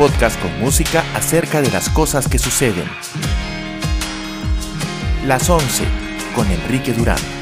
podcast con música acerca de las cosas que suceden. Las 11 con Enrique Durán.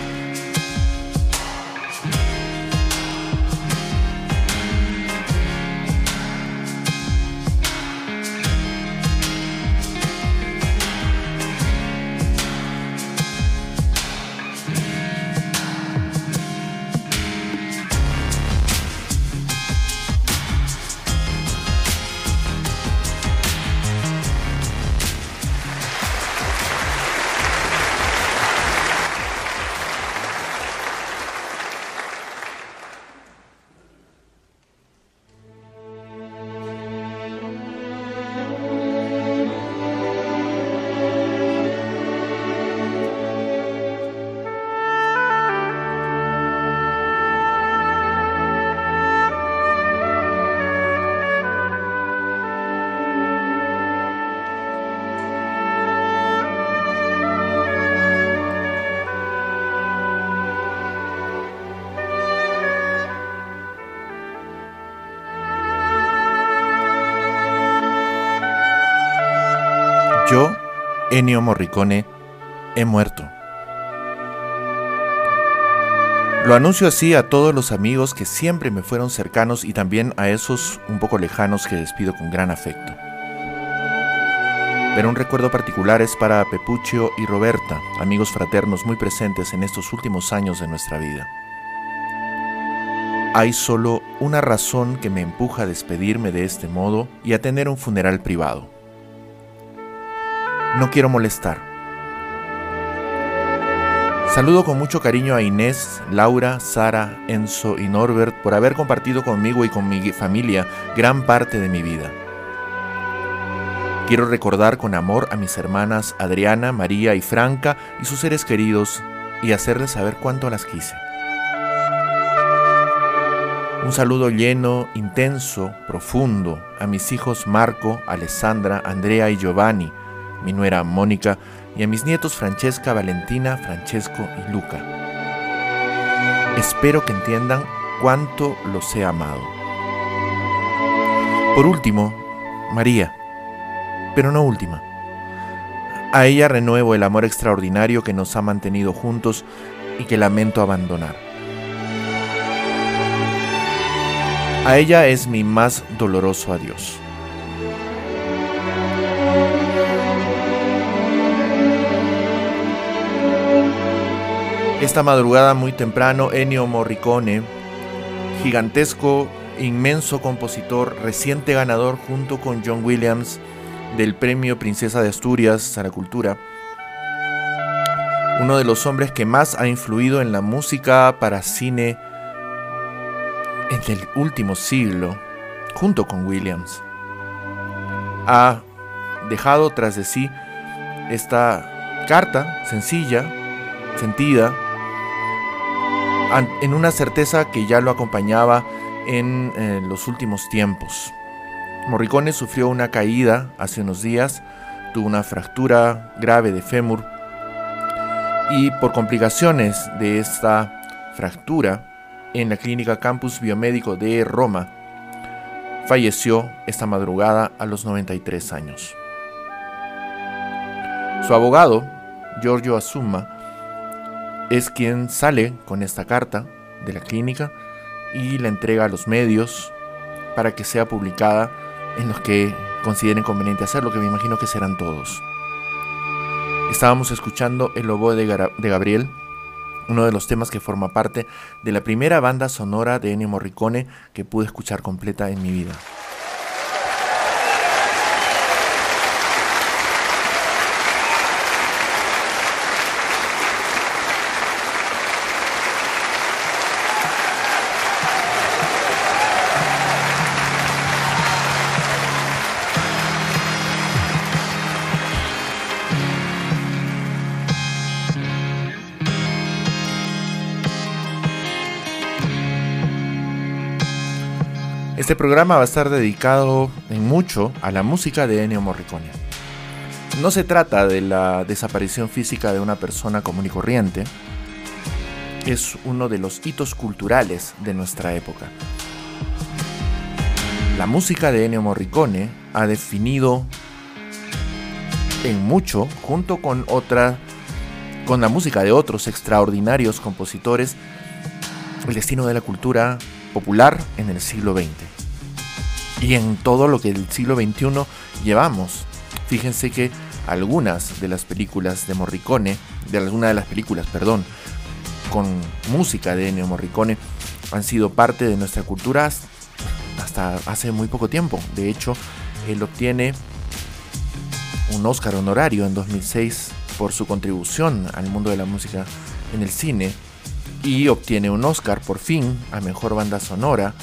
Morricone, he muerto. Lo anuncio así a todos los amigos que siempre me fueron cercanos y también a esos un poco lejanos que despido con gran afecto. Pero un recuerdo particular es para Pepuccio y Roberta, amigos fraternos muy presentes en estos últimos años de nuestra vida. Hay solo una razón que me empuja a despedirme de este modo y a tener un funeral privado. No quiero molestar. Saludo con mucho cariño a Inés, Laura, Sara, Enzo y Norbert por haber compartido conmigo y con mi familia gran parte de mi vida. Quiero recordar con amor a mis hermanas Adriana, María y Franca y sus seres queridos y hacerles saber cuánto las quise. Un saludo lleno, intenso, profundo a mis hijos Marco, Alessandra, Andrea y Giovanni, mi nuera Mónica y a mis nietos Francesca, Valentina, Francesco y Luca. Espero que entiendan cuánto los he amado. Por último, María, pero no última. A ella renuevo el amor extraordinario que nos ha mantenido juntos y que lamento abandonar. A ella es mi más doloroso adiós. Esta madrugada muy temprano, Ennio Morricone, gigantesco, inmenso compositor, reciente ganador junto con John Williams del Premio Princesa de Asturias a la Cultura, uno de los hombres que más ha influido en la música para cine en el último siglo, junto con Williams, ha dejado tras de sí esta carta sencilla, sentida, en una certeza que ya lo acompañaba en eh, los últimos tiempos. Morricone sufrió una caída hace unos días, tuvo una fractura grave de fémur y por complicaciones de esta fractura en la clínica Campus Biomédico de Roma, falleció esta madrugada a los 93 años. Su abogado, Giorgio Azuma, es quien sale con esta carta de la clínica y la entrega a los medios para que sea publicada en los que consideren conveniente hacerlo, que me imagino que serán todos. Estábamos escuchando El Lobo de, Gabriel, uno de los temas que forma parte de la primera banda sonora de Ennio Morricone que pude escuchar completa en mi vida. Este programa va a estar dedicado en mucho a la música de Ennio Morricone. No se trata de la desaparición física de una persona común y corriente, es uno de los hitos culturales de nuestra época. la música de Ennio Morricone ha definido en mucho, junto con otra, con la música de otros extraordinarios compositores, el destino de la cultura popular en el siglo XX y en todo lo que el siglo XXI llevamos. Fíjense que algunas de las películas de Morricone, de alguna de las películas, perdón, con música de Ennio Morricone, han sido parte de nuestra cultura hasta hace muy poco tiempo. De hecho, él obtiene un Oscar honorario en 2006 por su contribución al mundo de la música en el cine y obtiene un Oscar por fin a Mejor Banda Sonora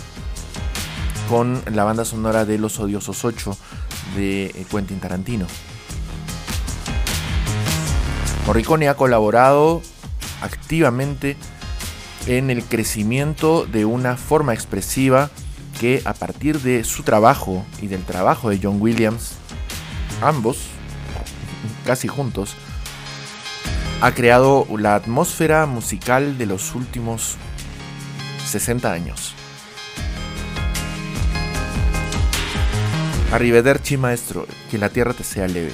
con la banda sonora de Los Odiosos 8 de eh, Quentin Tarantino. Morricone ha colaborado activamente en el crecimiento de una forma expresiva que a partir de su trabajo y del trabajo de John Williams, ambos, casi juntos, ha creado la atmósfera musical de los últimos 60 años. Arrivederci maestro, que la tierra te sea leve.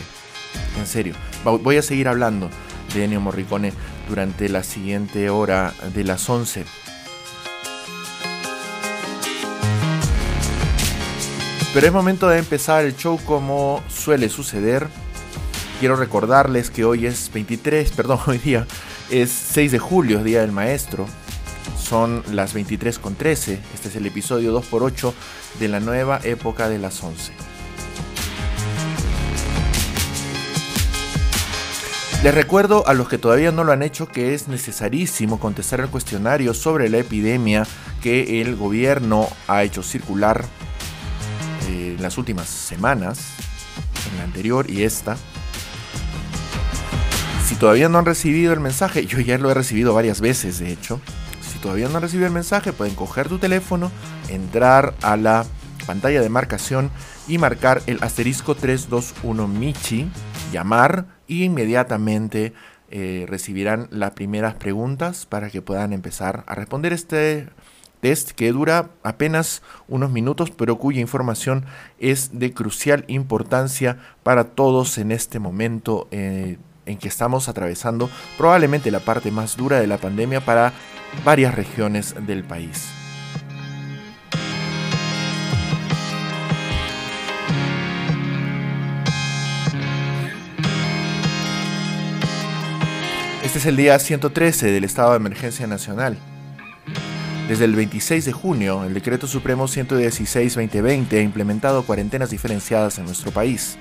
En serio, voy a seguir hablando de Ennio Morricone durante la siguiente hora de las 11. Pero es momento de empezar el show como suele suceder. Quiero recordarles que hoy es 23, perdón, hoy día es 6 de julio, Día del Maestro. Son las 23 con 13. Este es el episodio 2x8 de la nueva época de las 11. Les recuerdo a los que todavía no lo han hecho que es necesarísimo contestar el cuestionario sobre la epidemia que el gobierno ha hecho circular eh, en las últimas semanas, en la anterior y esta. Si todavía no han recibido el mensaje, yo ya lo he recibido varias veces de hecho. Si todavía no han recibido el mensaje, pueden coger tu teléfono, entrar a la pantalla de marcación y marcar el asterisco 321 Michi, llamar y inmediatamente eh, recibirán las primeras preguntas para que puedan empezar a responder este test que dura apenas unos minutos pero cuya información es de crucial importancia para todos en este momento eh, en que estamos atravesando probablemente la parte más dura de la pandemia para varias regiones del país. Este es el día 113 del estado de emergencia nacional. Desde el 26 de junio, el Decreto Supremo 116-2020 ha implementado cuarentenas diferenciadas en nuestro país.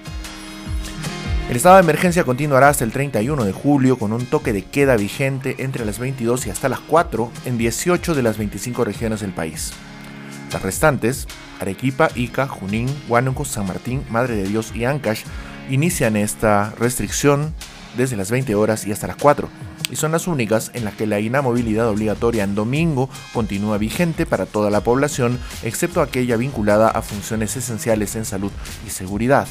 El estado de emergencia continuará hasta el 31 de julio con un toque de queda vigente entre las 22 y hasta las 4 en 18 de las 25 regiones del país. Las restantes, Arequipa, Ica, Junín, Huánuco, San Martín, Madre de Dios y Ancash, inician esta restricción desde las 20 horas y hasta las 4, y son las únicas en las que la inamovilidad obligatoria en domingo continúa vigente para toda la población, excepto aquella vinculada a funciones esenciales en salud y seguridad.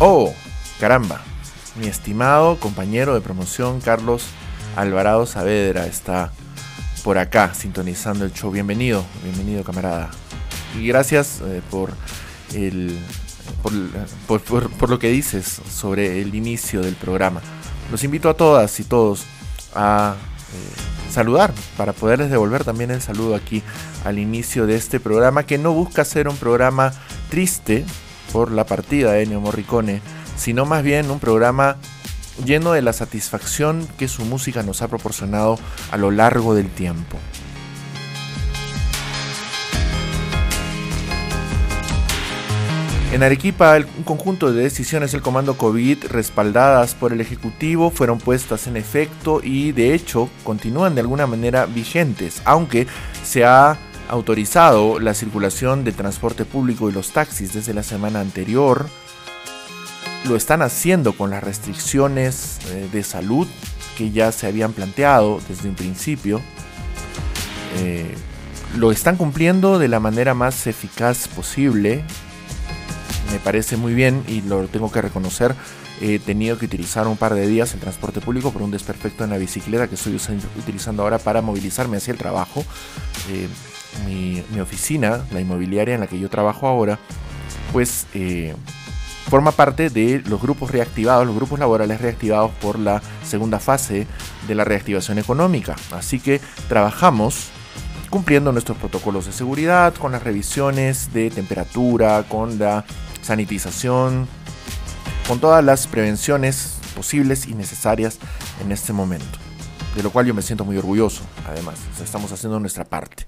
Oh, caramba, mi estimado compañero de promoción Carlos Alvarado Saavedra está por acá sintonizando el show. Bienvenido, bienvenido camarada. Y gracias eh, por el, por, lo que dices sobre el inicio del programa. Los invito a todas y todos a eh, saludar para poderles devolver también el saludo aquí al inicio de este programa que no busca ser un programa triste por la partida de Ennio Morricone, sino más bien un programa lleno de la satisfacción que su música nos ha proporcionado a lo largo del tiempo. En Arequipa, un conjunto de decisiones del Comando COVID respaldadas por el Ejecutivo fueron puestas en efecto y de hecho continúan de alguna manera vigentes, aunque se ha autorizado la circulación del transporte público y los taxis desde la semana anterior. Lo están haciendo con las restricciones eh, de salud que ya se habían planteado desde un principio. Eh, lo están cumpliendo de la manera más eficaz posible me parece muy bien y lo tengo que reconocer. He tenido que utilizar un par de días el transporte público por un desperfecto en la bicicleta que estoy utilizando ahora para movilizarme hacia el trabajo. Eh, mi, oficina, la inmobiliaria en la que yo trabajo ahora, pues eh, forma parte de los grupos reactivados, los grupos laborales reactivados por la segunda fase de la reactivación económica. Así que trabajamos cumpliendo nuestros protocolos de seguridad, con las revisiones de temperatura, con la sanitización, con todas las prevenciones posibles y necesarias en este momento. De lo cual yo me siento muy orgulloso, además. estamos haciendo nuestra parte.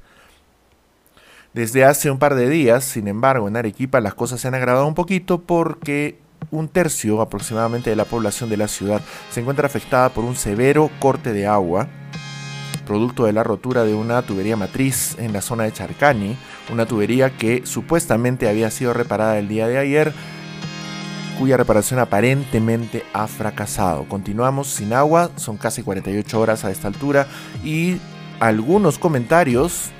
Desde hace un par de días, sin embargo, en Arequipa las cosas se han agravado un poquito porque un tercio aproximadamente de la población de la ciudad se encuentra afectada por un severo corte de agua, producto de la rotura de una tubería matriz en la zona de Charcani, una tubería que supuestamente había sido reparada el día de ayer, cuya reparación aparentemente ha fracasado. Continuamos sin agua, son casi 48 horas a esta altura y algunos comentarios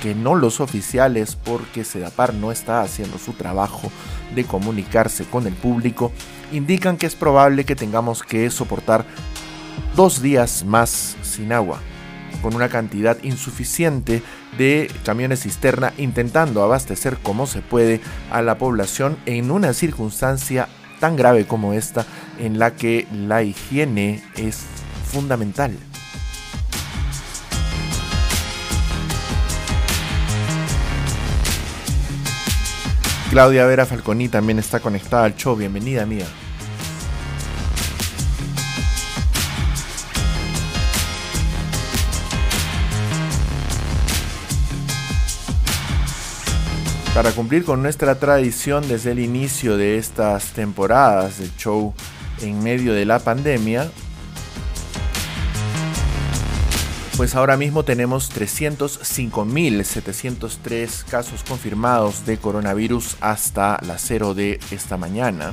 que no los oficiales porque Sedapar no está haciendo su trabajo de comunicarse con el público, indican que es probable que tengamos que soportar dos días más sin agua, con una cantidad insuficiente de camiones cisterna intentando abastecer como se puede a la población en una circunstancia tan grave como esta en la que la higiene es fundamental. Claudia Vera Falconi también está conectada al show. Bienvenida, mía. Para cumplir con nuestra tradición desde el inicio de estas temporadas del show en medio de la pandemia, pues ahora mismo tenemos 305.703 casos confirmados de coronavirus hasta las 0 de esta mañana.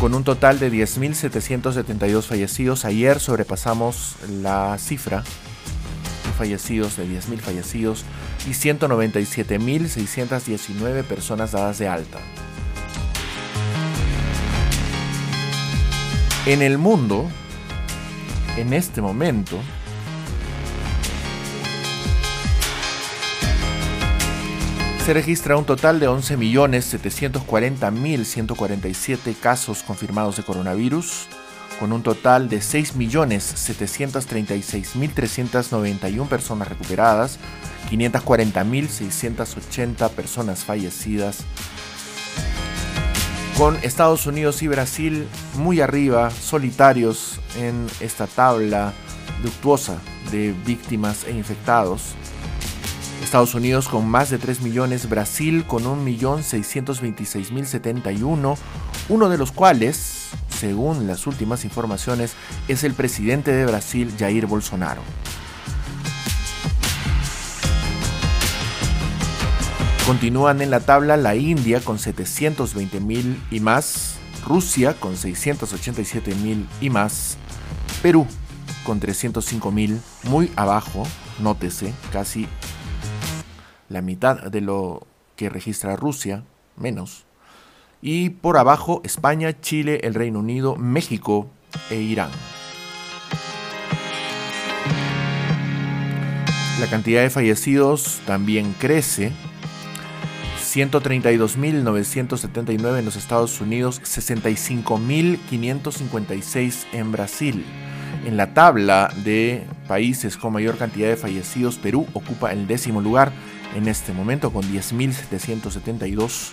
Con un total de 10.772 fallecidos, ayer sobrepasamos la cifra de fallecidos de 10.000 fallecidos y 197.619 personas dadas de alta. En el mundo, en este momento, se registra un total de 11.740.147 casos confirmados de coronavirus, con un total de 6.736.391 personas recuperadas, 540.680 personas fallecidas, con Estados Unidos y Brasil muy arriba, solitarios en esta tabla luctuosa de víctimas e infectados, Estados Unidos con más de 3 millones, Brasil con 1.626.071, uno de los cuales, según las últimas informaciones, es el presidente de Brasil, Jair Bolsonaro. Continúan en la tabla la India con 720.000 y más, Rusia con 687.000 y más, Perú con 305.000, muy abajo, nótese, casi la mitad de lo que registra Rusia, menos. Y por abajo España, Chile, el Reino Unido, México e Irán. La cantidad de fallecidos también crece. 132.979 en los Estados Unidos, 65.556 en Brasil. En la tabla de países con mayor cantidad de fallecidos, Perú ocupa el décimo lugar en este momento con 10.772.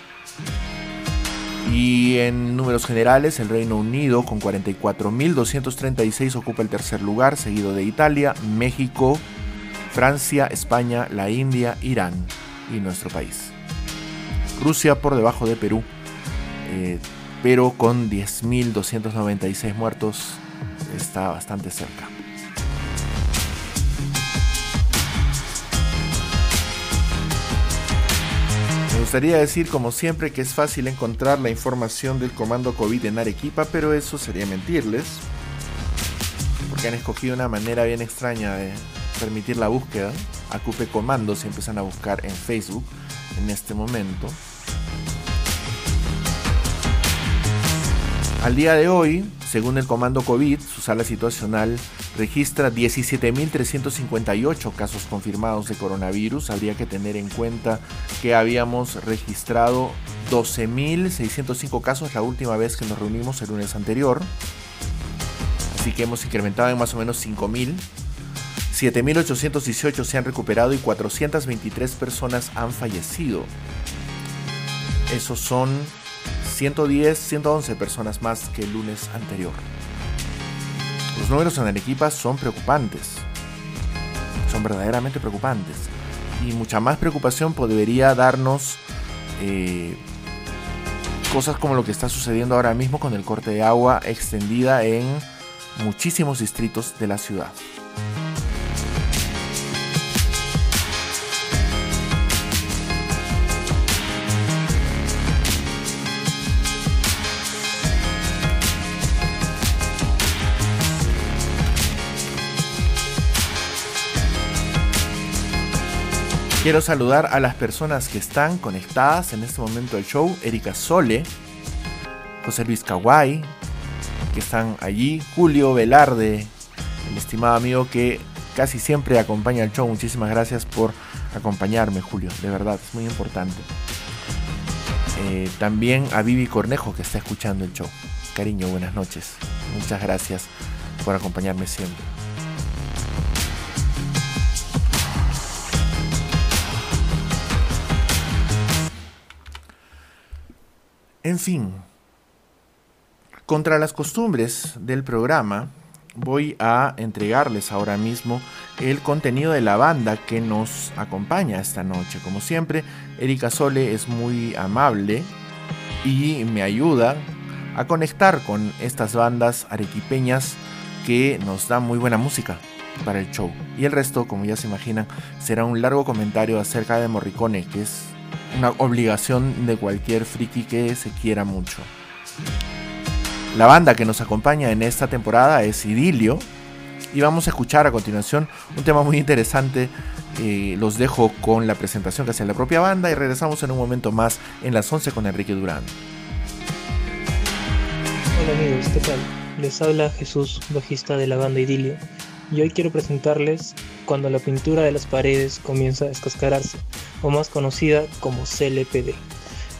Y en números generales, el Reino Unido con 44.236 ocupa el tercer lugar, seguido de Italia, México, Francia, España, la India, Irán y nuestro país. Rusia por debajo de Perú, eh, pero con 10.296 muertos está bastante cerca. Gustaría decir, como siempre, que es fácil encontrar la información del comando COVID en Arequipa, pero eso sería mentirles, porque han escogido una manera bien extraña de permitir la búsqueda. Acupe comandos y empiezan a buscar en Facebook en este momento. Al día de hoy, según el comando COVID, su sala situacional registra 17.358 casos confirmados de coronavirus. Habría que tener en cuenta que habíamos registrado 12.605 casos la última vez que nos reunimos el lunes anterior. Así que hemos incrementado en más o menos 5.000. 7.818 se han recuperado y 423 personas han fallecido. Esos son 110, 111 personas más que el lunes anterior. Los números en Arequipa son preocupantes. Son verdaderamente preocupantes. Y mucha más preocupación podría darnos eh, cosas como lo que está sucediendo ahora mismo con el corte de agua extendida en muchísimos distritos de la ciudad. Quiero saludar a las personas que están conectadas en este momento al show. Erika Sole, José Luis Kawai, que están allí. Julio Velarde, el estimado amigo que casi siempre acompaña al show. Muchísimas gracias por acompañarme, Julio. De verdad, es muy importante. Eh, también a Vivi Cornejo, que está escuchando el show. Cariño, buenas noches. Muchas gracias por acompañarme siempre. En fin, contra las costumbres del programa, voy a entregarles ahora mismo el contenido de la banda que nos acompaña esta noche. Como siempre, Erika Sole es muy amable y me ayuda a conectar con estas bandas arequipeñas que nos dan muy buena música para el show. Y el resto, como ya se imaginan, será un largo comentario acerca de Morricone, que es una obligación de cualquier friki que se quiera mucho. La banda que nos acompaña en esta temporada es Idilio y vamos a escuchar a continuación un tema muy interesante. Eh, los dejo con la presentación que hace la propia banda y regresamos en un momento más en las 11 con Enrique Durán. Hola amigos, ¿qué tal? Les habla Jesús, bajista de la banda Idilio, y hoy quiero presentarles Cuando la pintura de las paredes comienza a descascararse, o más conocida como CLPD.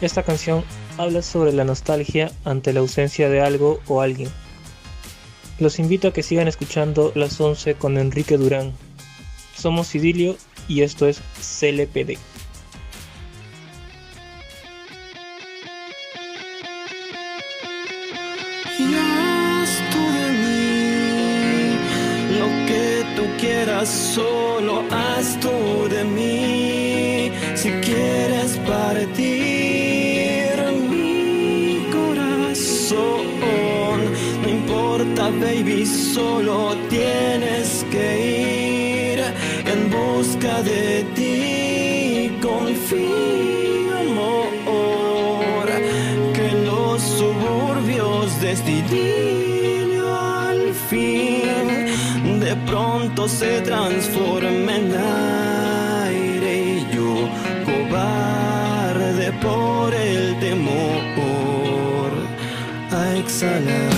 Esta canción habla sobre la nostalgia ante la ausencia de algo o alguien. Los invito a que sigan escuchando las 11 con Enrique Durán. Somos Idilio y esto es CLPD. Solo haz tú de mí. Si quieres partir mi corazón, no importa, baby, solo tienes que ir en busca de ti. Confío, amor, que los suburbios de se transforma en aire y yo cobarde por el temor a exhalar.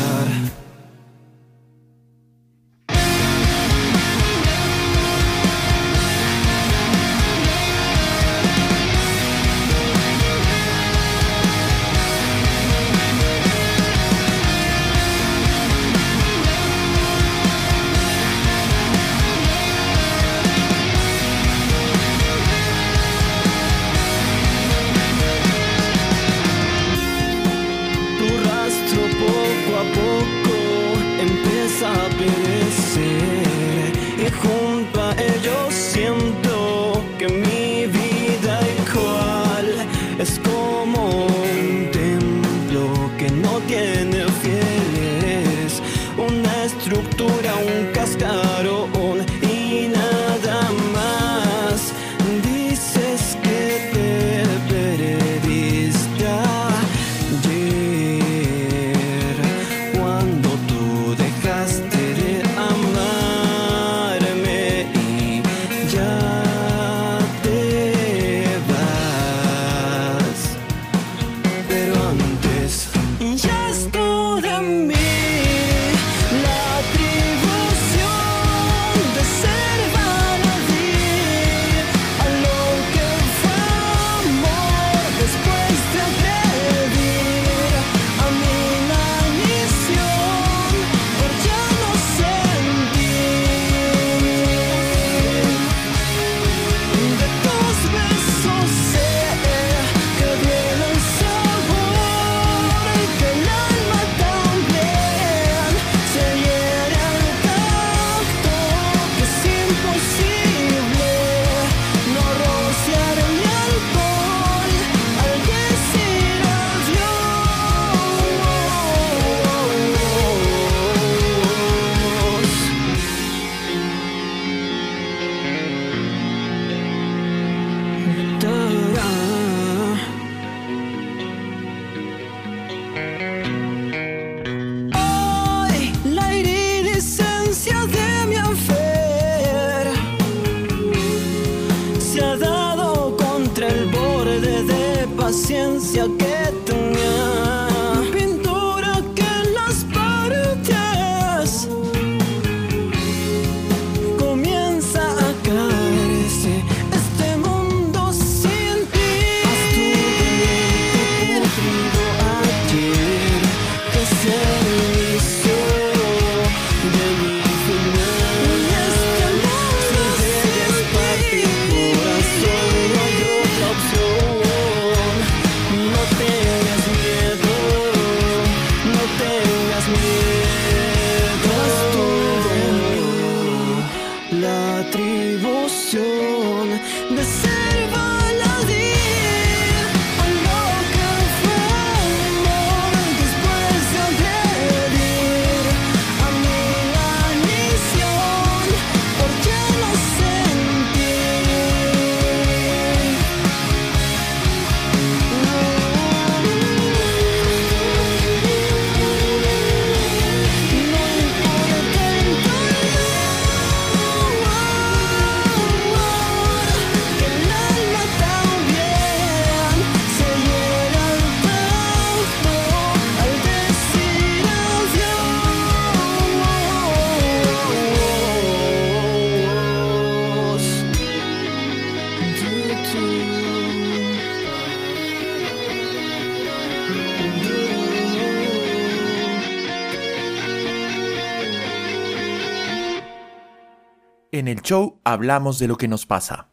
Show hablamos de lo que nos pasa.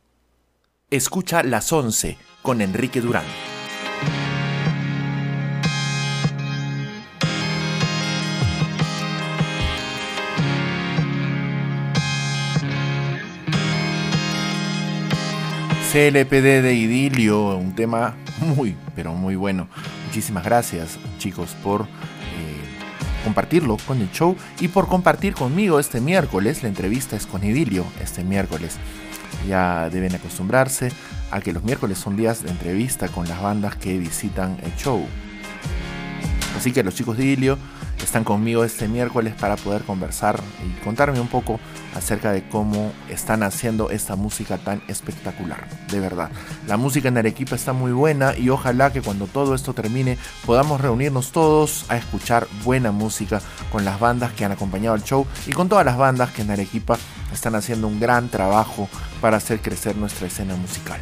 Escucha Las 11 con Enrique Durán. CLPD de Idilio, un tema muy, pero muy bueno. Muchísimas gracias chicos por compartirlo con el show y por compartir conmigo este miércoles. La entrevista es con Idilio este miércoles. Ya deben acostumbrarse a que los miércoles son días de entrevista con las bandas que visitan el show. Así que los chicos de Idilio están conmigo este miércoles para poder conversar y contarme un poco acerca de cómo están haciendo esta música tan espectacular. De verdad, la música en Arequipa está muy buena y ojalá que cuando todo esto termine podamos reunirnos todos a escuchar buena música con las bandas que han acompañado el show y con todas las bandas que en Arequipa están haciendo un gran trabajo para hacer crecer nuestra escena musical.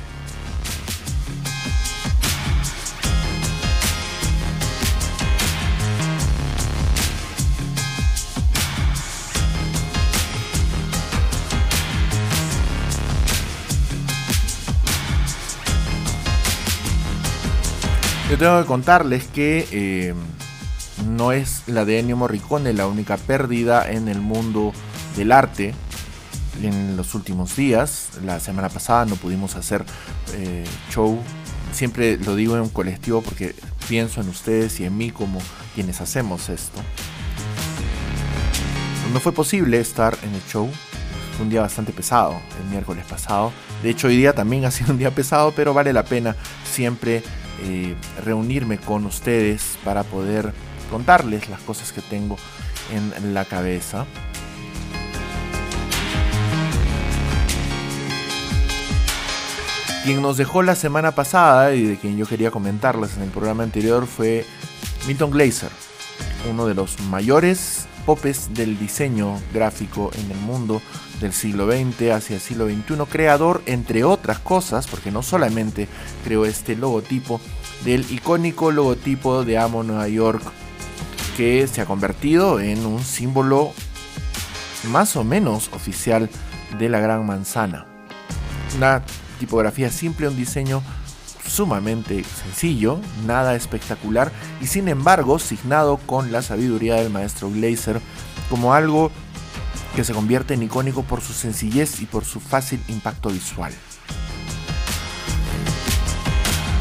Tengo que contarles que eh, no es la de Ennio Morricone la única pérdida en el mundo del arte en los últimos días. La semana pasada no pudimos hacer eh, show. Siempre lo digo en un colectivo porque pienso en ustedes y en mí como quienes hacemos esto. No fue posible estar en el show. Fue un día bastante pesado el miércoles pasado. De hecho, hoy día también ha sido un día pesado, pero vale la pena siempre eh, reunirme con ustedes para poder contarles las cosas que tengo en la cabeza. Quien nos dejó la semana pasada y de quien yo quería comentarles en el programa anterior fue Milton Glaser, uno de los mayores popes del diseño gráfico en el mundo del siglo XX hacia el siglo XXI, creador, entre otras cosas, porque no solamente creó este logotipo, del icónico logotipo de Amo Nueva York, que se ha convertido en un símbolo más o menos oficial de la Gran Manzana. Una tipografía simple, un diseño sumamente sencillo, nada espectacular y sin embargo signado con la sabiduría del maestro Glazer como algo que se convierte en icónico por su sencillez y por su fácil impacto visual.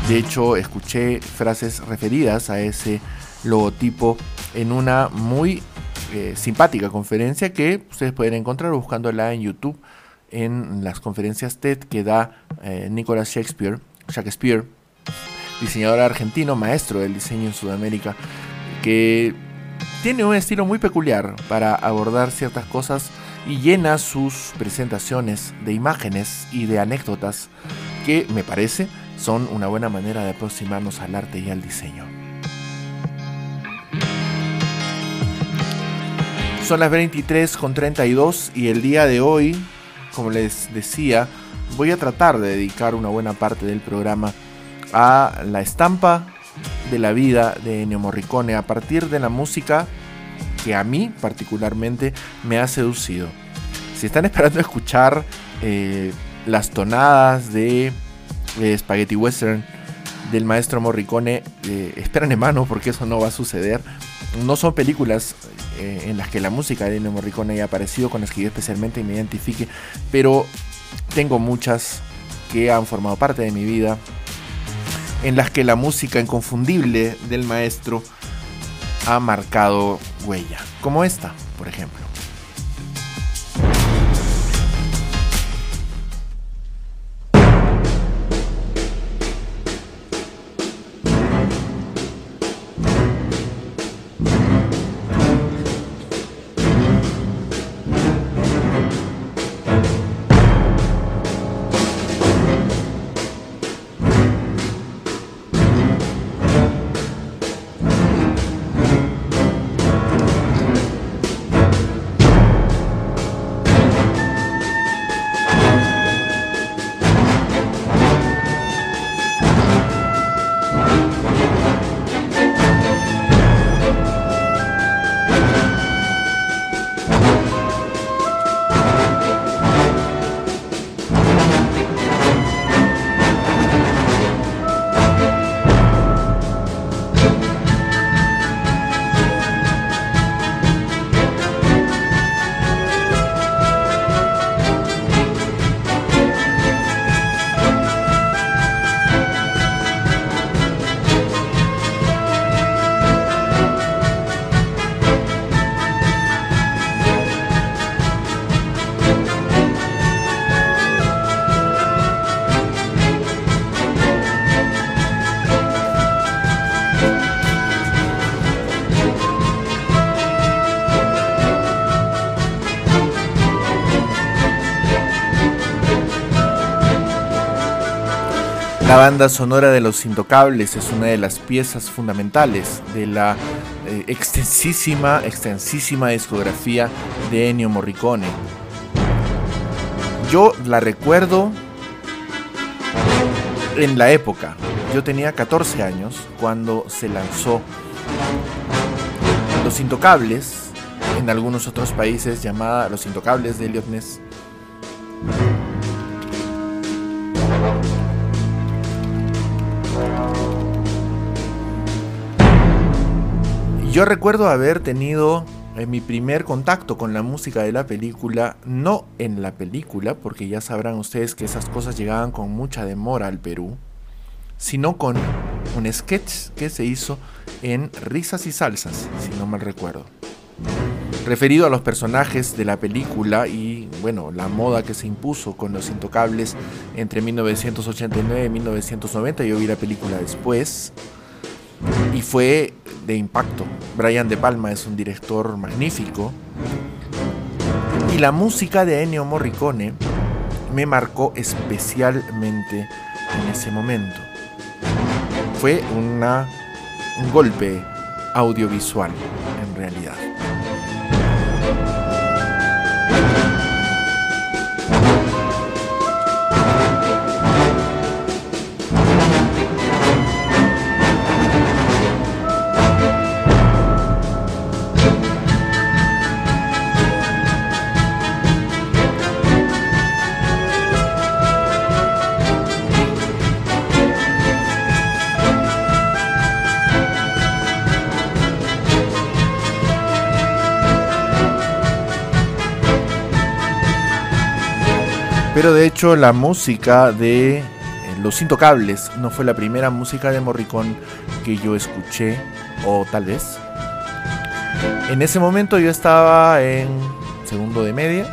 De hecho, escuché frases referidas a ese logotipo en una muy eh, simpática conferencia que ustedes pueden encontrar buscándola en YouTube en las conferencias TED que da eh, Nicholas Shakespeare, Shakespeare, diseñador argentino, maestro del diseño en Sudamérica, que tiene un estilo muy peculiar para abordar ciertas cosas y llena sus presentaciones de imágenes y de anécdotas que me parece son una buena manera de aproximarnos al arte y al diseño. Son las 23 con 32 y el día de hoy, como les decía, voy a tratar de dedicar una buena parte del programa a la estampa de la vida de Ennio Morricone a partir de la música que a mí particularmente me ha seducido. Si están esperando escuchar eh, las tonadas de eh, Spaghetti Western del maestro Morricone, eh, esperan en mano porque eso no va a suceder. No son películas eh, en las que la música de Ennio Morricone haya aparecido, con las que yo especialmente me identifique, pero tengo muchas que han formado parte de mi vida, en las que la música inconfundible del maestro ha marcado huella, como esta, por ejemplo. La banda sonora de Los Intocables es una de las piezas fundamentales de la eh, extensísima, extensísima discografía de Ennio Morricone. Yo la recuerdo en la época. Yo tenía 14 años cuando se lanzó Los Intocables, en algunos otros países llamada Los Intocables de Elliot Ness. Yo recuerdo haber tenido eh, mi primer contacto con la música de la película, no en la película, porque ya sabrán ustedes que esas cosas llegaban con mucha demora al Perú, sino con un sketch que se hizo en Risas y Salsas, si no mal recuerdo. Referido a los personajes de la película y, bueno, la moda que se impuso con los intocables entre 1989 y 1990, yo vi la película después y fue de impacto. Brian De Palma es un director magnífico. Y la música de Ennio Morricone me marcó especialmente en ese momento. Fue un golpe audiovisual, en realidad. Pero de hecho la música de eh, Los Intocables no fue la primera música de Morricone que yo escuché, o tal vez. En ese momento yo estaba en segundo de media.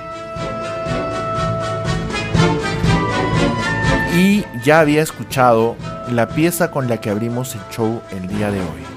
Y ya había escuchado la pieza con la que abrimos el show el día de hoy.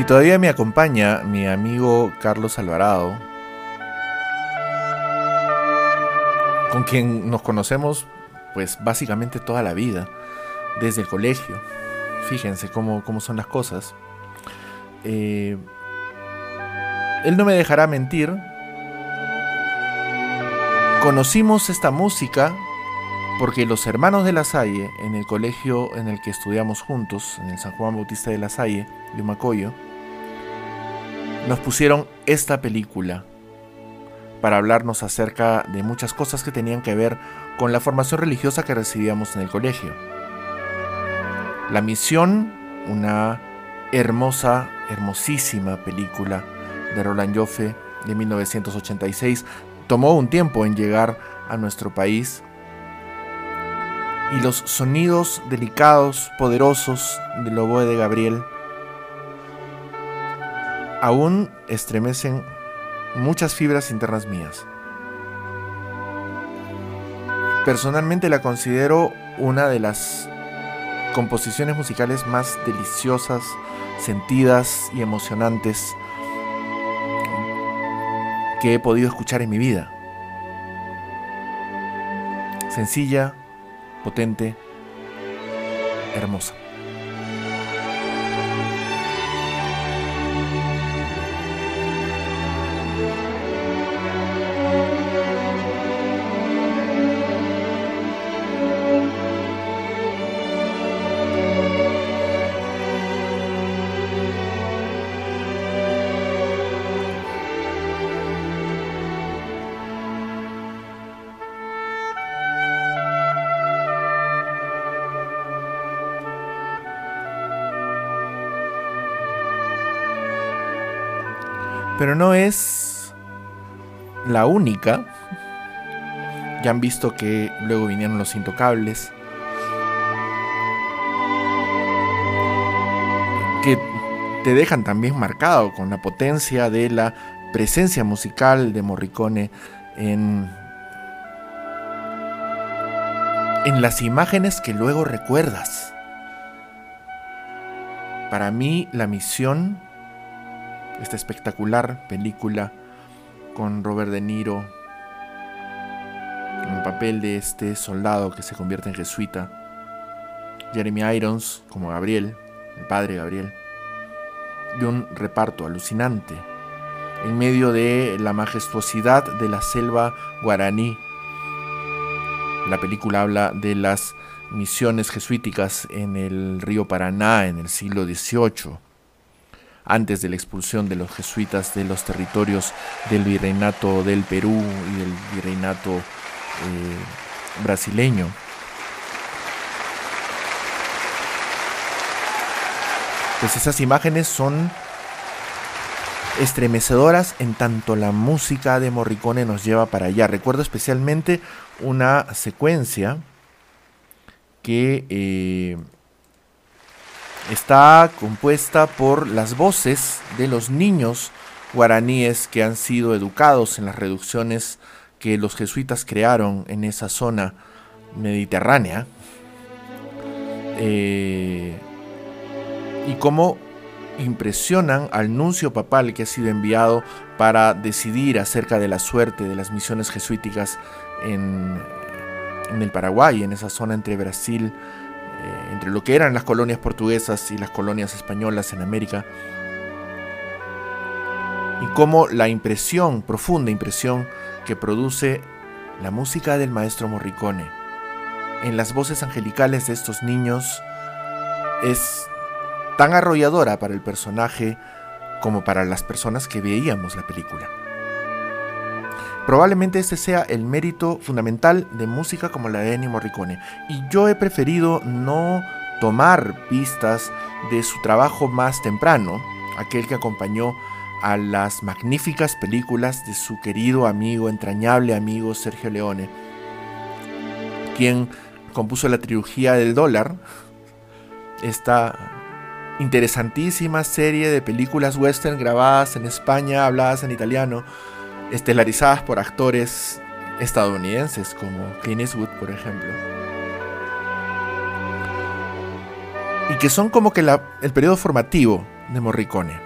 Si todavía me acompaña mi amigo Carlos Alvarado, con quien nos conocemos pues básicamente toda la vida, desde el colegio. Fíjense cómo, cómo son las cosas. Eh, él no me dejará mentir. Conocimos esta música porque los hermanos de La Salle, en el colegio en el que estudiamos juntos, en el San Juan Bautista de La Salle, de Humacoyo, nos pusieron esta película para hablarnos acerca de muchas cosas que tenían que ver con la formación religiosa que recibíamos en el colegio. La Misión, una hermosa, hermosísima película de Roland Joffe de 1986, tomó un tiempo en llegar a nuestro país y los sonidos delicados, poderosos del oboe de Gabriel aún estremecen muchas fibras internas mías. Personalmente la considero una de las composiciones musicales más deliciosas, sentidas y emocionantes que he podido escuchar en mi vida. Sencilla, potente, hermosa. Pero no es la única. Ya han visto que luego vinieron los intocables. Que te dejan también marcado con la potencia de la presencia musical de Morricone en, en las imágenes que luego recuerdas. Para mí la misión esta espectacular película con Robert De Niro en el papel de este soldado que se convierte en jesuita, Jeremy Irons como Gabriel, el padre Gabriel, y un reparto alucinante en medio de la majestuosidad de la selva guaraní. La película habla de las misiones jesuíticas en el río Paraná en el siglo XVIII antes de la expulsión de los jesuitas de los territorios del virreinato del Perú y del virreinato eh, brasileño. Pues esas imágenes son estremecedoras en tanto la música de Morricone nos lleva para allá. Recuerdo especialmente una secuencia que eh, está compuesta por las voces de los niños guaraníes que han sido educados en las reducciones que los jesuitas crearon en esa zona mediterránea. Eh, y cómo impresionan al nuncio papal que ha sido enviado para decidir acerca de la suerte de las misiones jesuíticas en, en el Paraguay, en esa zona entre Brasil, eh, entre lo que eran las colonias portuguesas y las colonias españolas en América. Y cómo la impresión, profunda impresión que produce la música del maestro Morricone en las voces angelicales de estos niños es tan arrolladora para el personaje como para las personas que veíamos la película. Probablemente este sea el mérito fundamental de música como la de Ennio Morricone, y yo he preferido no tomar pistas de su trabajo más temprano, aquel que acompañó a las magníficas películas de su querido amigo, entrañable amigo Sergio Leone, quien compuso la trilogía del dólar, esta interesantísima serie de películas western grabadas en España, habladas en italiano, estelarizadas por actores estadounidenses como Clint Eastwood, por ejemplo. Y que son como que el periodo formativo de Morricone.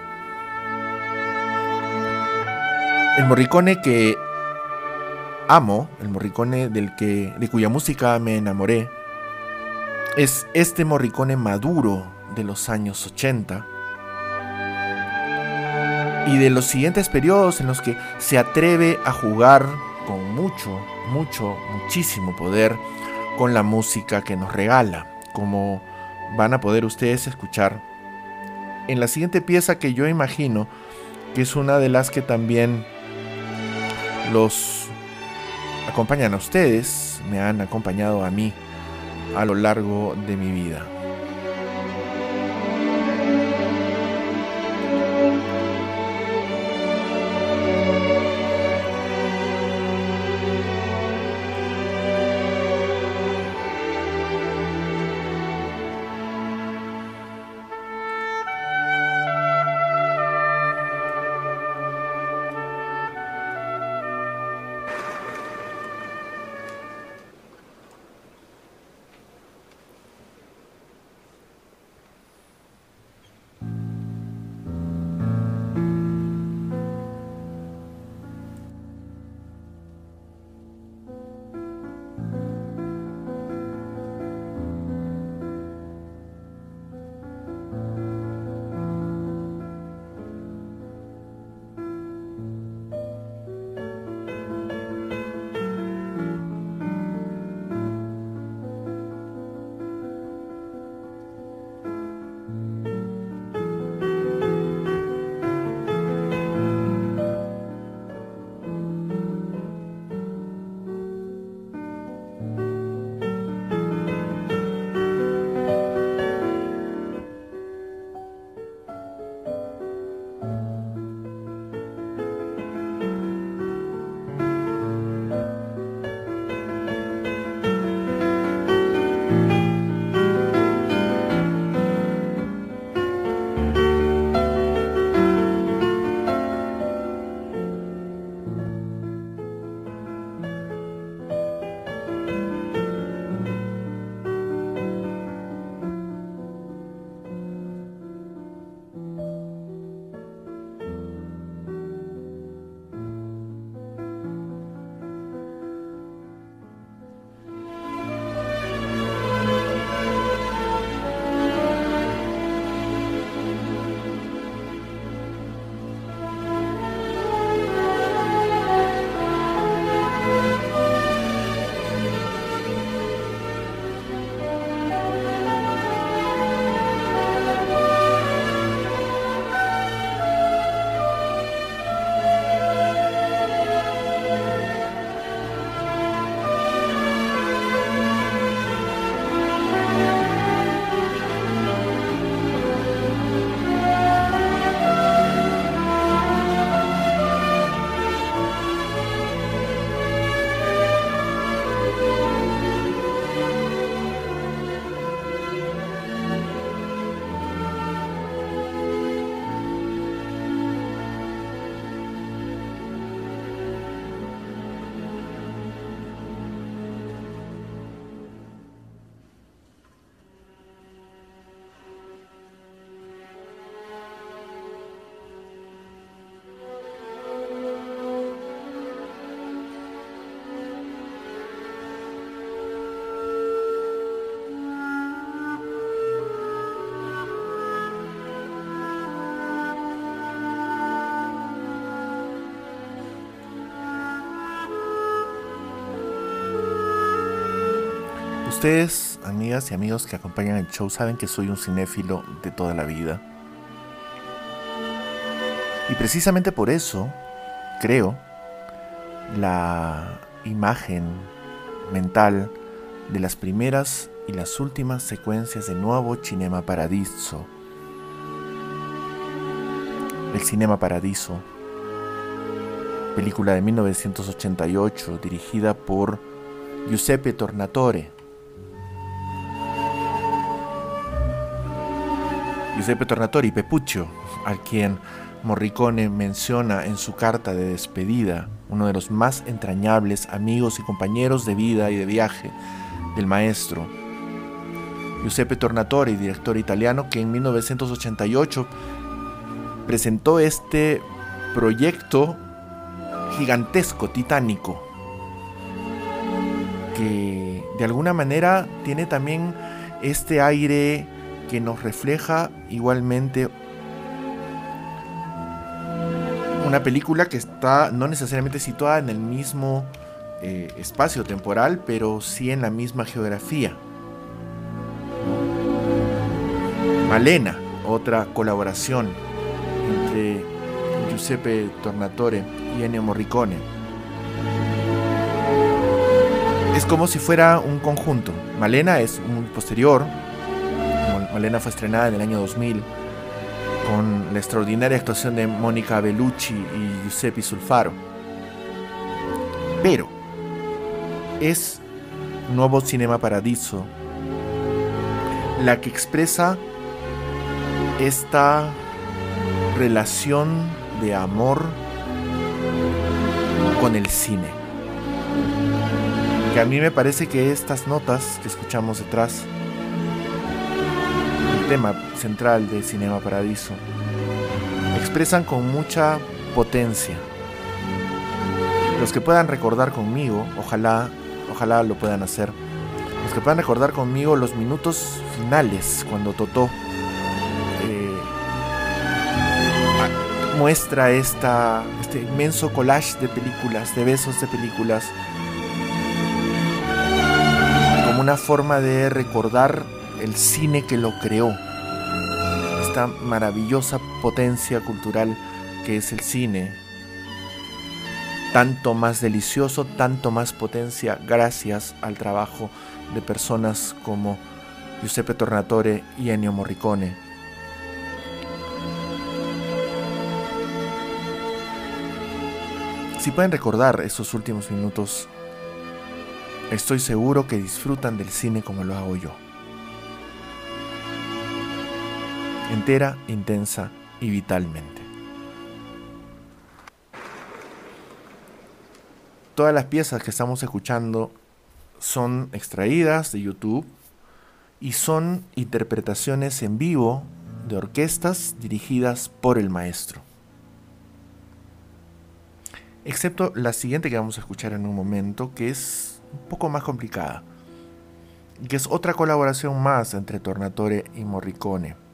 El Morricone que amo, el Morricone del que, de cuya música me enamoré, es este Morricone maduro de los años 80 y de los siguientes periodos en los que se atreve a jugar con mucho, mucho, muchísimo poder con la música que nos regala, como van a poder ustedes escuchar en la siguiente pieza que yo imagino que es una de las que también los acompañan a ustedes, me han acompañado a mí a lo largo de mi vida. Ustedes, amigas y amigos que acompañan el show, saben que soy un cinéfilo de toda la vida. Y precisamente por eso creo la imagen mental de las primeras y las últimas secuencias de Nuevo Cinema Paradiso. El Cinema Paradiso, película de 1988 dirigida por Giuseppe Tornatore. Giuseppe Tornatore y Pepuccio, al quien Morricone menciona en su carta de despedida, uno de los más entrañables amigos y compañeros de vida y de viaje del maestro. Giuseppe Tornatore, director italiano que en 1988 presentó este proyecto gigantesco, titánico, que de alguna manera tiene también este aire que nos refleja igualmente una película que está no necesariamente situada en el mismo eh, espacio temporal, pero sí en la misma geografía. Malena, otra colaboración entre Giuseppe Tornatore y Ennio Morricone. Es como si fuera un conjunto. Malena es muy posterior. Malena fue estrenada en el año 2000 con la extraordinaria actuación de Mónica Bellucci y Giuseppe Sulfaro. Pero es Nuevo Cinema Paradiso la que expresa esta relación de amor con el cine. Que a mí me parece que estas notas que escuchamos detrás, tema central de Cinema Paradiso, expresan con mucha potencia. Los que puedan recordar conmigo, ojalá, ojalá lo puedan hacer. Los que puedan recordar conmigo los minutos finales cuando Totó eh, muestra este inmenso collage de películas, de besos de películas, como una forma de recordar el cine que lo creó, esta maravillosa potencia cultural que es el cine, tanto más delicioso, tanto más potencia gracias al trabajo de personas como Giuseppe Tornatore y Ennio Morricone. Si pueden recordar esos últimos minutos, estoy seguro que disfrutan del cine como lo hago yo. Entera, intensa y vitalmente. Todas las piezas que estamos escuchando son extraídas de YouTube y son interpretaciones en vivo de orquestas dirigidas por el maestro. Excepto la siguiente que vamos a escuchar en un momento, que es un poco más complicada. Que es otra colaboración más entre Tornatore y Morricone.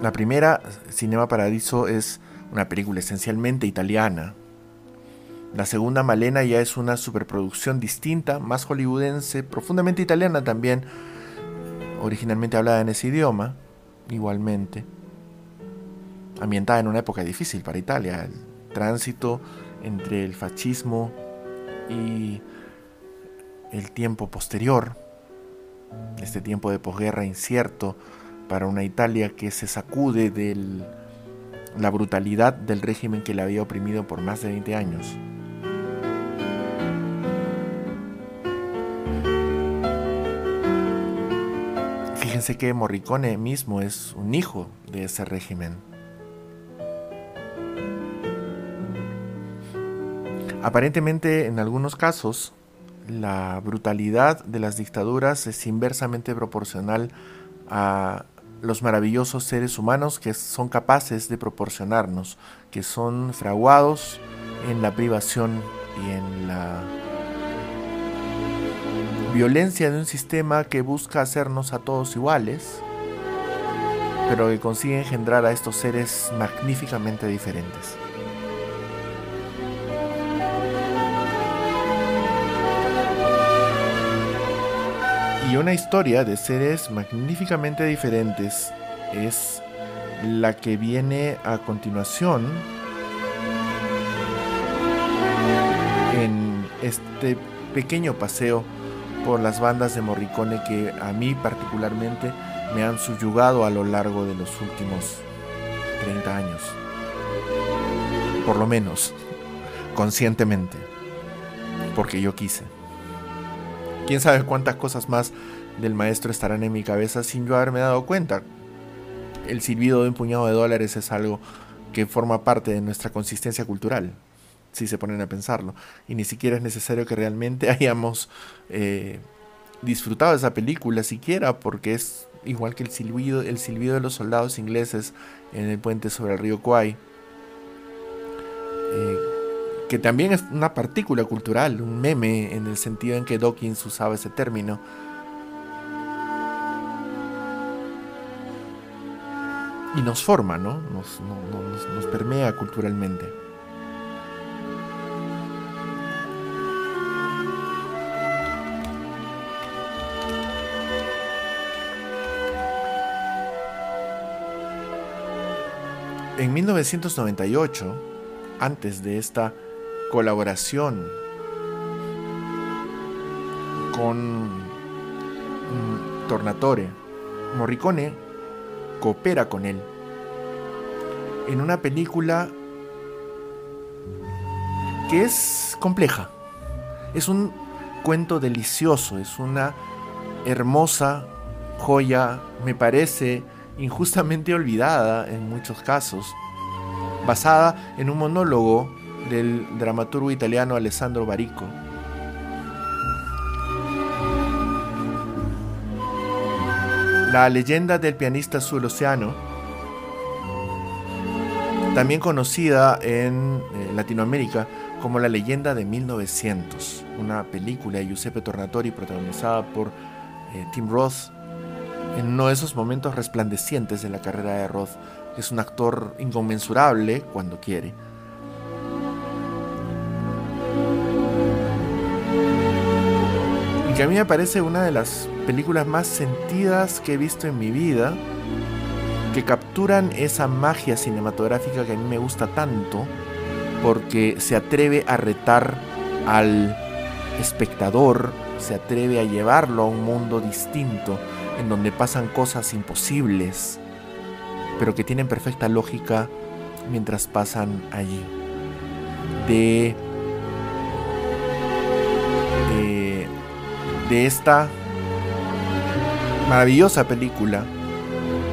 La primera, Cinema Paradiso, es una película esencialmente italiana. La segunda, Malena, ya es una superproducción distinta, más hollywoodense, profundamente italiana también, originalmente hablada en ese idioma, igualmente. Ambientada en una época difícil para Italia, el tránsito entre el fascismo y el tiempo posterior, este tiempo de posguerra incierto para una Italia que se sacude de la brutalidad del régimen que la había oprimido por más de 20 años. Fíjense que Morricone mismo es un hijo de ese régimen. Aparentemente, en algunos casos, la brutalidad de las dictaduras es inversamente proporcional a los maravillosos seres humanos que son capaces de proporcionarnos, que son fraguados en la privación y en la violencia de un sistema que busca hacernos a todos iguales, pero que consigue engendrar a estos seres magníficamente diferentes. Y una historia de seres magníficamente diferentes es la que viene a continuación en este pequeño paseo por las bandas de Morricone que a mí particularmente me han subyugado a lo largo de los últimos 30 años. Por lo menos, conscientemente, porque yo quise. Quién sabe cuántas cosas más del maestro estarán en mi cabeza sin yo haberme dado cuenta. El silbido de un puñado de dólares es algo que forma parte de nuestra consistencia cultural, si se ponen a pensarlo. Y ni siquiera es necesario que realmente hayamos eh, disfrutado de esa película siquiera, porque es igual que el silbido, el silbido de los soldados ingleses en el puente sobre el río Kwai, eh, que también es una partícula cultural, un meme en el sentido en que Dawkins usaba ese término. Y nos forma, ¿no? Nos, no- no- nos- nos permea culturalmente. En 1998, antes de esta colaboración con mm, Tornatore, Morricone coopera con él en una película que es compleja. Es un cuento delicioso, es una hermosa joya, me parece injustamente olvidada en muchos casos, basada en un monólogo del dramaturgo italiano Alessandro Barico. La leyenda del pianista azul océano, también conocida en eh, Latinoamérica como La leyenda de 1900, una película de Giuseppe Tornatori protagonizada por eh, Tim Roth en uno de esos momentos resplandecientes de la carrera de Roth. Es un actor inconmensurable cuando quiere. Que a mí me parece una de las películas más sentidas que he visto en mi vida, que capturan esa magia cinematográfica que a mí me gusta tanto, porque se atreve a retar al espectador, se atreve a llevarlo a un mundo distinto, en donde pasan cosas imposibles, pero que tienen perfecta lógica mientras pasan allí. De, de esta maravillosa película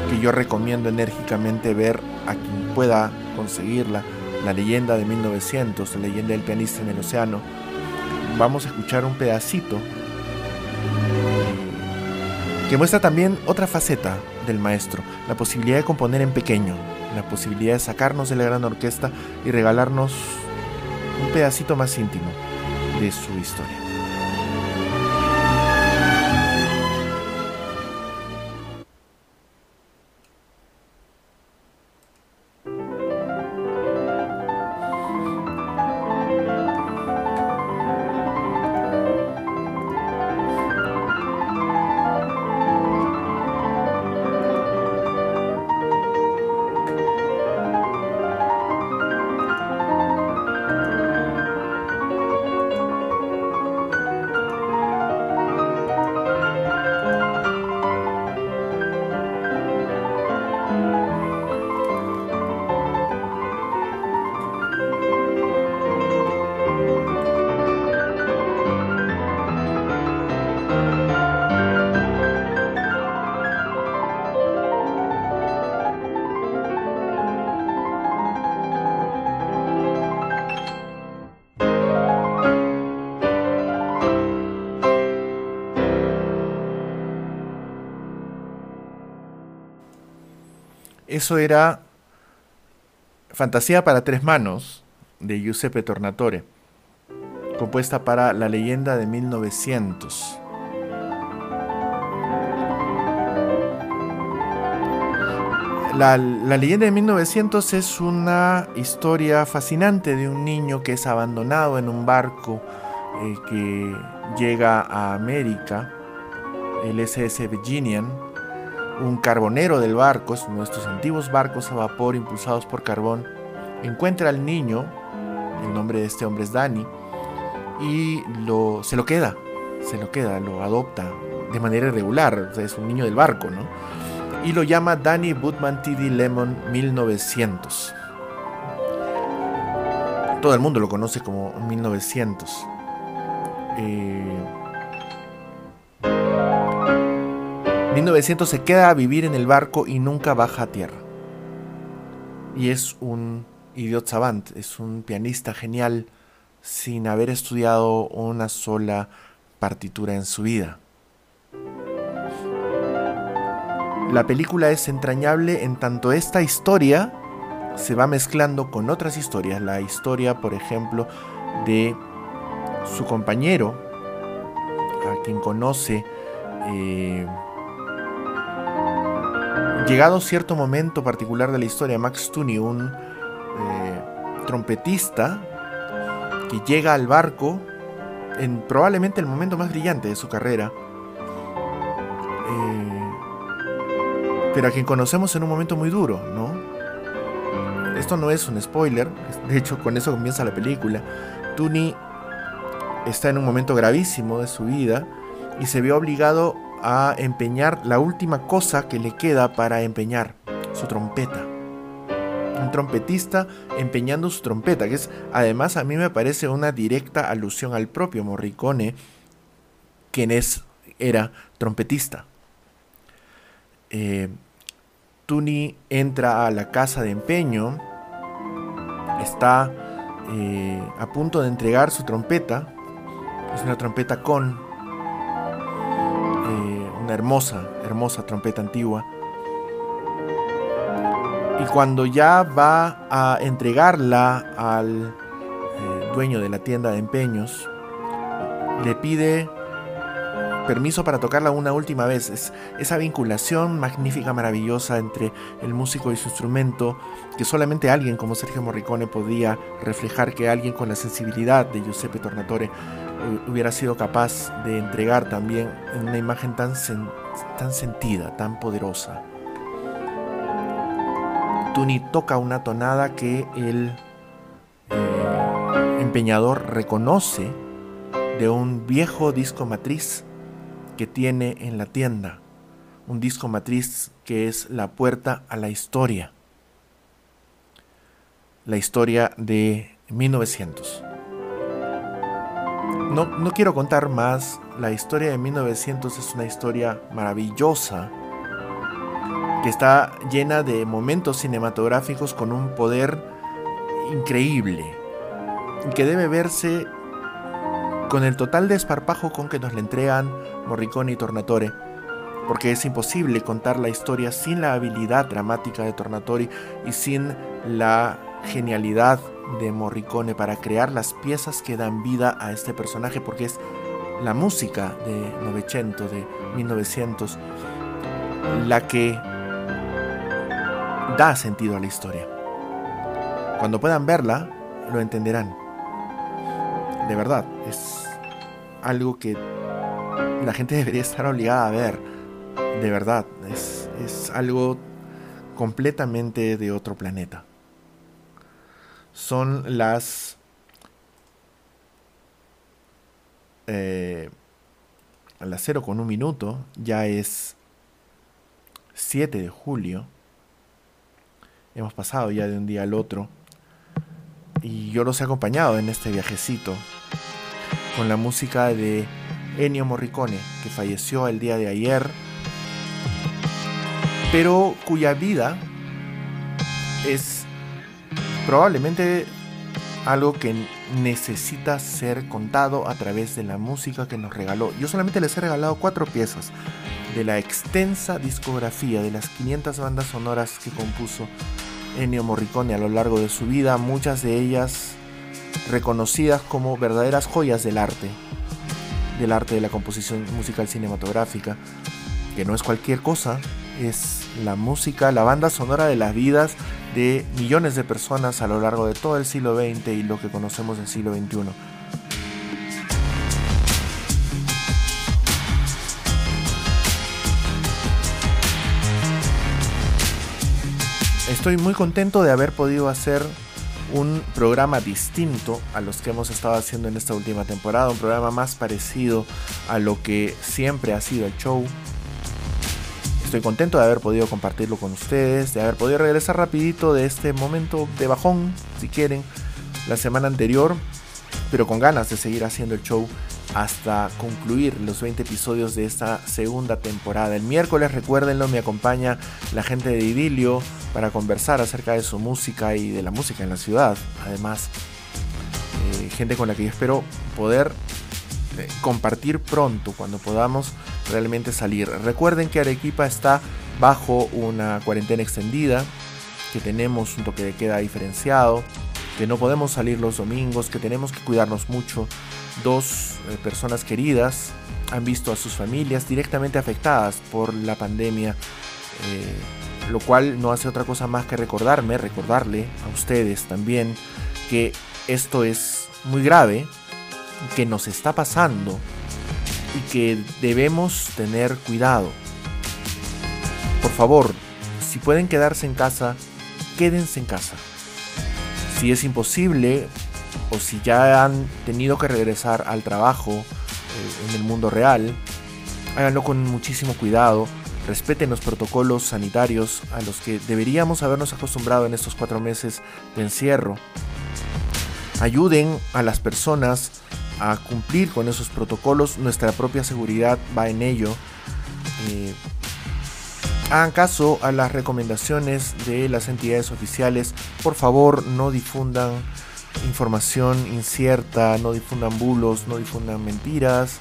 que yo recomiendo enérgicamente ver a quien pueda conseguirla, la leyenda de 1900, la leyenda del pianista en el océano. Vamos a escuchar un pedacito que muestra también otra faceta del maestro, la posibilidad de componer en pequeño, la posibilidad de sacarnos de la gran orquesta y regalarnos un pedacito más íntimo de su historia. Eso era Fantasía para tres manos de Giuseppe Tornatore, compuesta para La leyenda de 1900. La, la leyenda de 1900 es una historia fascinante de un niño que es abandonado en un barco eh, que llega a América, el SS Virginian, un carbonero del barco, estos antiguos barcos a vapor impulsados por carbón, encuentra al niño, el nombre de este hombre es Danny, y lo, se lo queda, se lo queda, lo adopta de manera irregular, o sea, es un niño del barco, ¿no? Y lo llama Danny Budman TD Lemon 1900. Todo el mundo lo conoce como 1900. Eh, 1900 se queda a vivir en el barco y nunca baja a tierra. Y es un idiot savant, es un pianista genial sin haber estudiado una sola partitura en su vida. La película es entrañable en tanto esta historia se va mezclando con otras historias. La historia, por ejemplo, de su compañero, a quien conoce, eh, llegado cierto momento particular de la historia, Max Tooney, un eh, trompetista que llega al barco en probablemente el momento más brillante de su carrera, eh, pero a quien conocemos en un momento muy duro, ¿no? Esto no es un spoiler, de hecho con eso comienza la película. Tooney está en un momento gravísimo de su vida y se ve obligado a empeñar la última cosa que le queda para empeñar, su trompeta. Un trompetista empeñando su trompeta, que es además a mí me parece una directa alusión al propio Morricone, quien es, era trompetista. Eh, Tuni entra a la casa de empeño, está eh, a punto de entregar su trompeta, es una trompeta con hermosa, hermosa trompeta antigua. Y cuando ya va a entregarla al eh, dueño de la tienda de empeños, le pide permiso para tocarla una última vez. Es esa vinculación magnífica, maravillosa entre el músico y su instrumento, que solamente alguien como Sergio Morricone podía reflejar que alguien con la sensibilidad de Giuseppe Tornatore hubiera sido capaz de entregar también en una imagen tan, tan sentida, tan poderosa. Tuni toca una tonada que el eh, empeñador reconoce de un viejo disco matriz que tiene en la tienda. Un disco matriz que es la puerta a la historia. La historia de 1900. No, no, quiero contar más. La historia de 1900 es una historia maravillosa que está llena de momentos cinematográficos con un poder increíble y que debe verse con el total desparpajo con que nos le entregan Morricone y Tornatore, porque es imposible contar la historia sin la habilidad dramática de Tornatore y sin la genialidad de Morricone para crear las piezas que dan vida a este personaje, porque es la música de Novecento, de 1900, la que da sentido a la historia. Cuando puedan verla, lo entenderán. De verdad, es algo que la gente debería estar obligada a ver. De verdad, es, es algo completamente de otro planeta. Son las eh, a las 0 con un minuto, ya es 7 de julio. Hemos pasado ya de un día al otro. Y yo los he acompañado en este viajecito con la música de Ennio Morricone, que falleció el día de ayer, pero cuya vida es probablemente algo que necesita ser contado a través de la música que nos regaló. Yo solamente les he regalado cuatro piezas de la extensa discografía de las 500 bandas sonoras que compuso Ennio Morricone a lo largo de su vida, muchas de ellas reconocidas como verdaderas joyas del arte, del arte de la composición musical cinematográfica, que no es cualquier cosa, es la música, la banda sonora de las vidas de millones de personas a lo largo de todo el siglo XX y lo que conocemos del siglo XXI. Estoy muy contento de haber podido hacer un programa distinto a los que hemos estado haciendo en esta última temporada, un programa más parecido a lo que siempre ha sido el show. Estoy contento de haber podido compartirlo con ustedes, de haber podido regresar rapidito de este momento de bajón, si quieren, la semana anterior, pero con ganas de seguir haciendo el show hasta concluir los 20 episodios de esta segunda temporada. El miércoles, recuérdenlo, me acompaña la gente de Idilio para conversar acerca de su música y de la música en la ciudad. Además, eh, gente con la que espero poder compartir pronto cuando podamos realmente salir. Recuerden que Arequipa está bajo una cuarentena extendida, que tenemos un toque de queda diferenciado, que no podemos salir los domingos, que tenemos que cuidarnos mucho. Dos eh, personas queridas han visto a sus familias directamente afectadas por la pandemia, eh, lo cual no hace otra cosa más que recordarme, recordarle a ustedes también que esto es muy grave, que nos está pasando y que debemos tener cuidado. Por favor, si pueden quedarse en casa, quédense en casa. Si es imposible o si ya han tenido que regresar al trabajo eh, en el mundo real, háganlo con muchísimo cuidado. Respeten los protocolos sanitarios a los que deberíamos habernos acostumbrado en estos cuatro meses de encierro. Ayuden a las personas a cumplir con esos protocolos. Nuestra propia seguridad va en ello. Eh, hagan caso a las recomendaciones de las entidades oficiales. Por favor, no difundan información incierta, no difundan bulos, no difundan mentiras.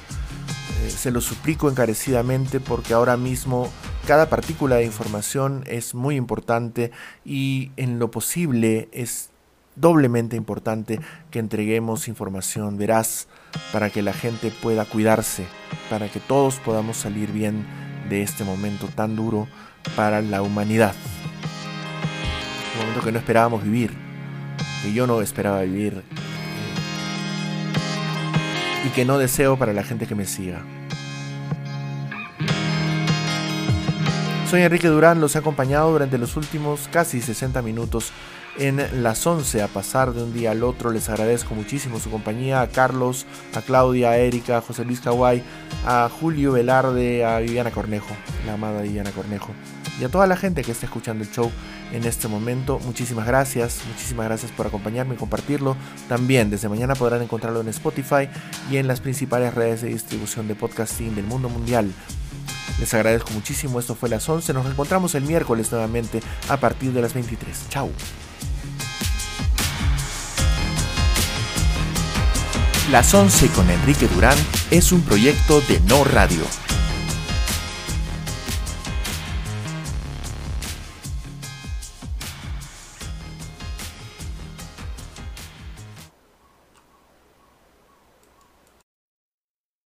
Eh, se lo suplico encarecidamente porque ahora mismo cada partícula de información es muy importante y en lo posible es doblemente importante que entreguemos información veraz para que la gente pueda cuidarse, para que todos podamos salir bien de este momento tan duro para la humanidad. Un momento que no esperábamos vivir, que yo no esperaba vivir y que no deseo para la gente que me siga. Soy Enrique Durán, los he acompañado durante los últimos casi 60 minutos en las 11 a pasar de un día al otro. Les agradezco muchísimo su compañía a Carlos, a Claudia, a Erika, a José Luis Caguay, a Julio Velarde, a Viviana Cornejo, la amada Viviana Cornejo, y a toda la gente que está escuchando el show en este momento. Muchísimas gracias, muchísimas gracias por acompañarme y compartirlo. También desde mañana podrán encontrarlo en Spotify y en las principales redes de distribución de podcasting del mundo mundial. Les agradezco muchísimo, esto fue las 11, nos reencontramos el miércoles nuevamente a partir de las 23. Chao. Las 11 con Enrique Durán es un proyecto de No Radio.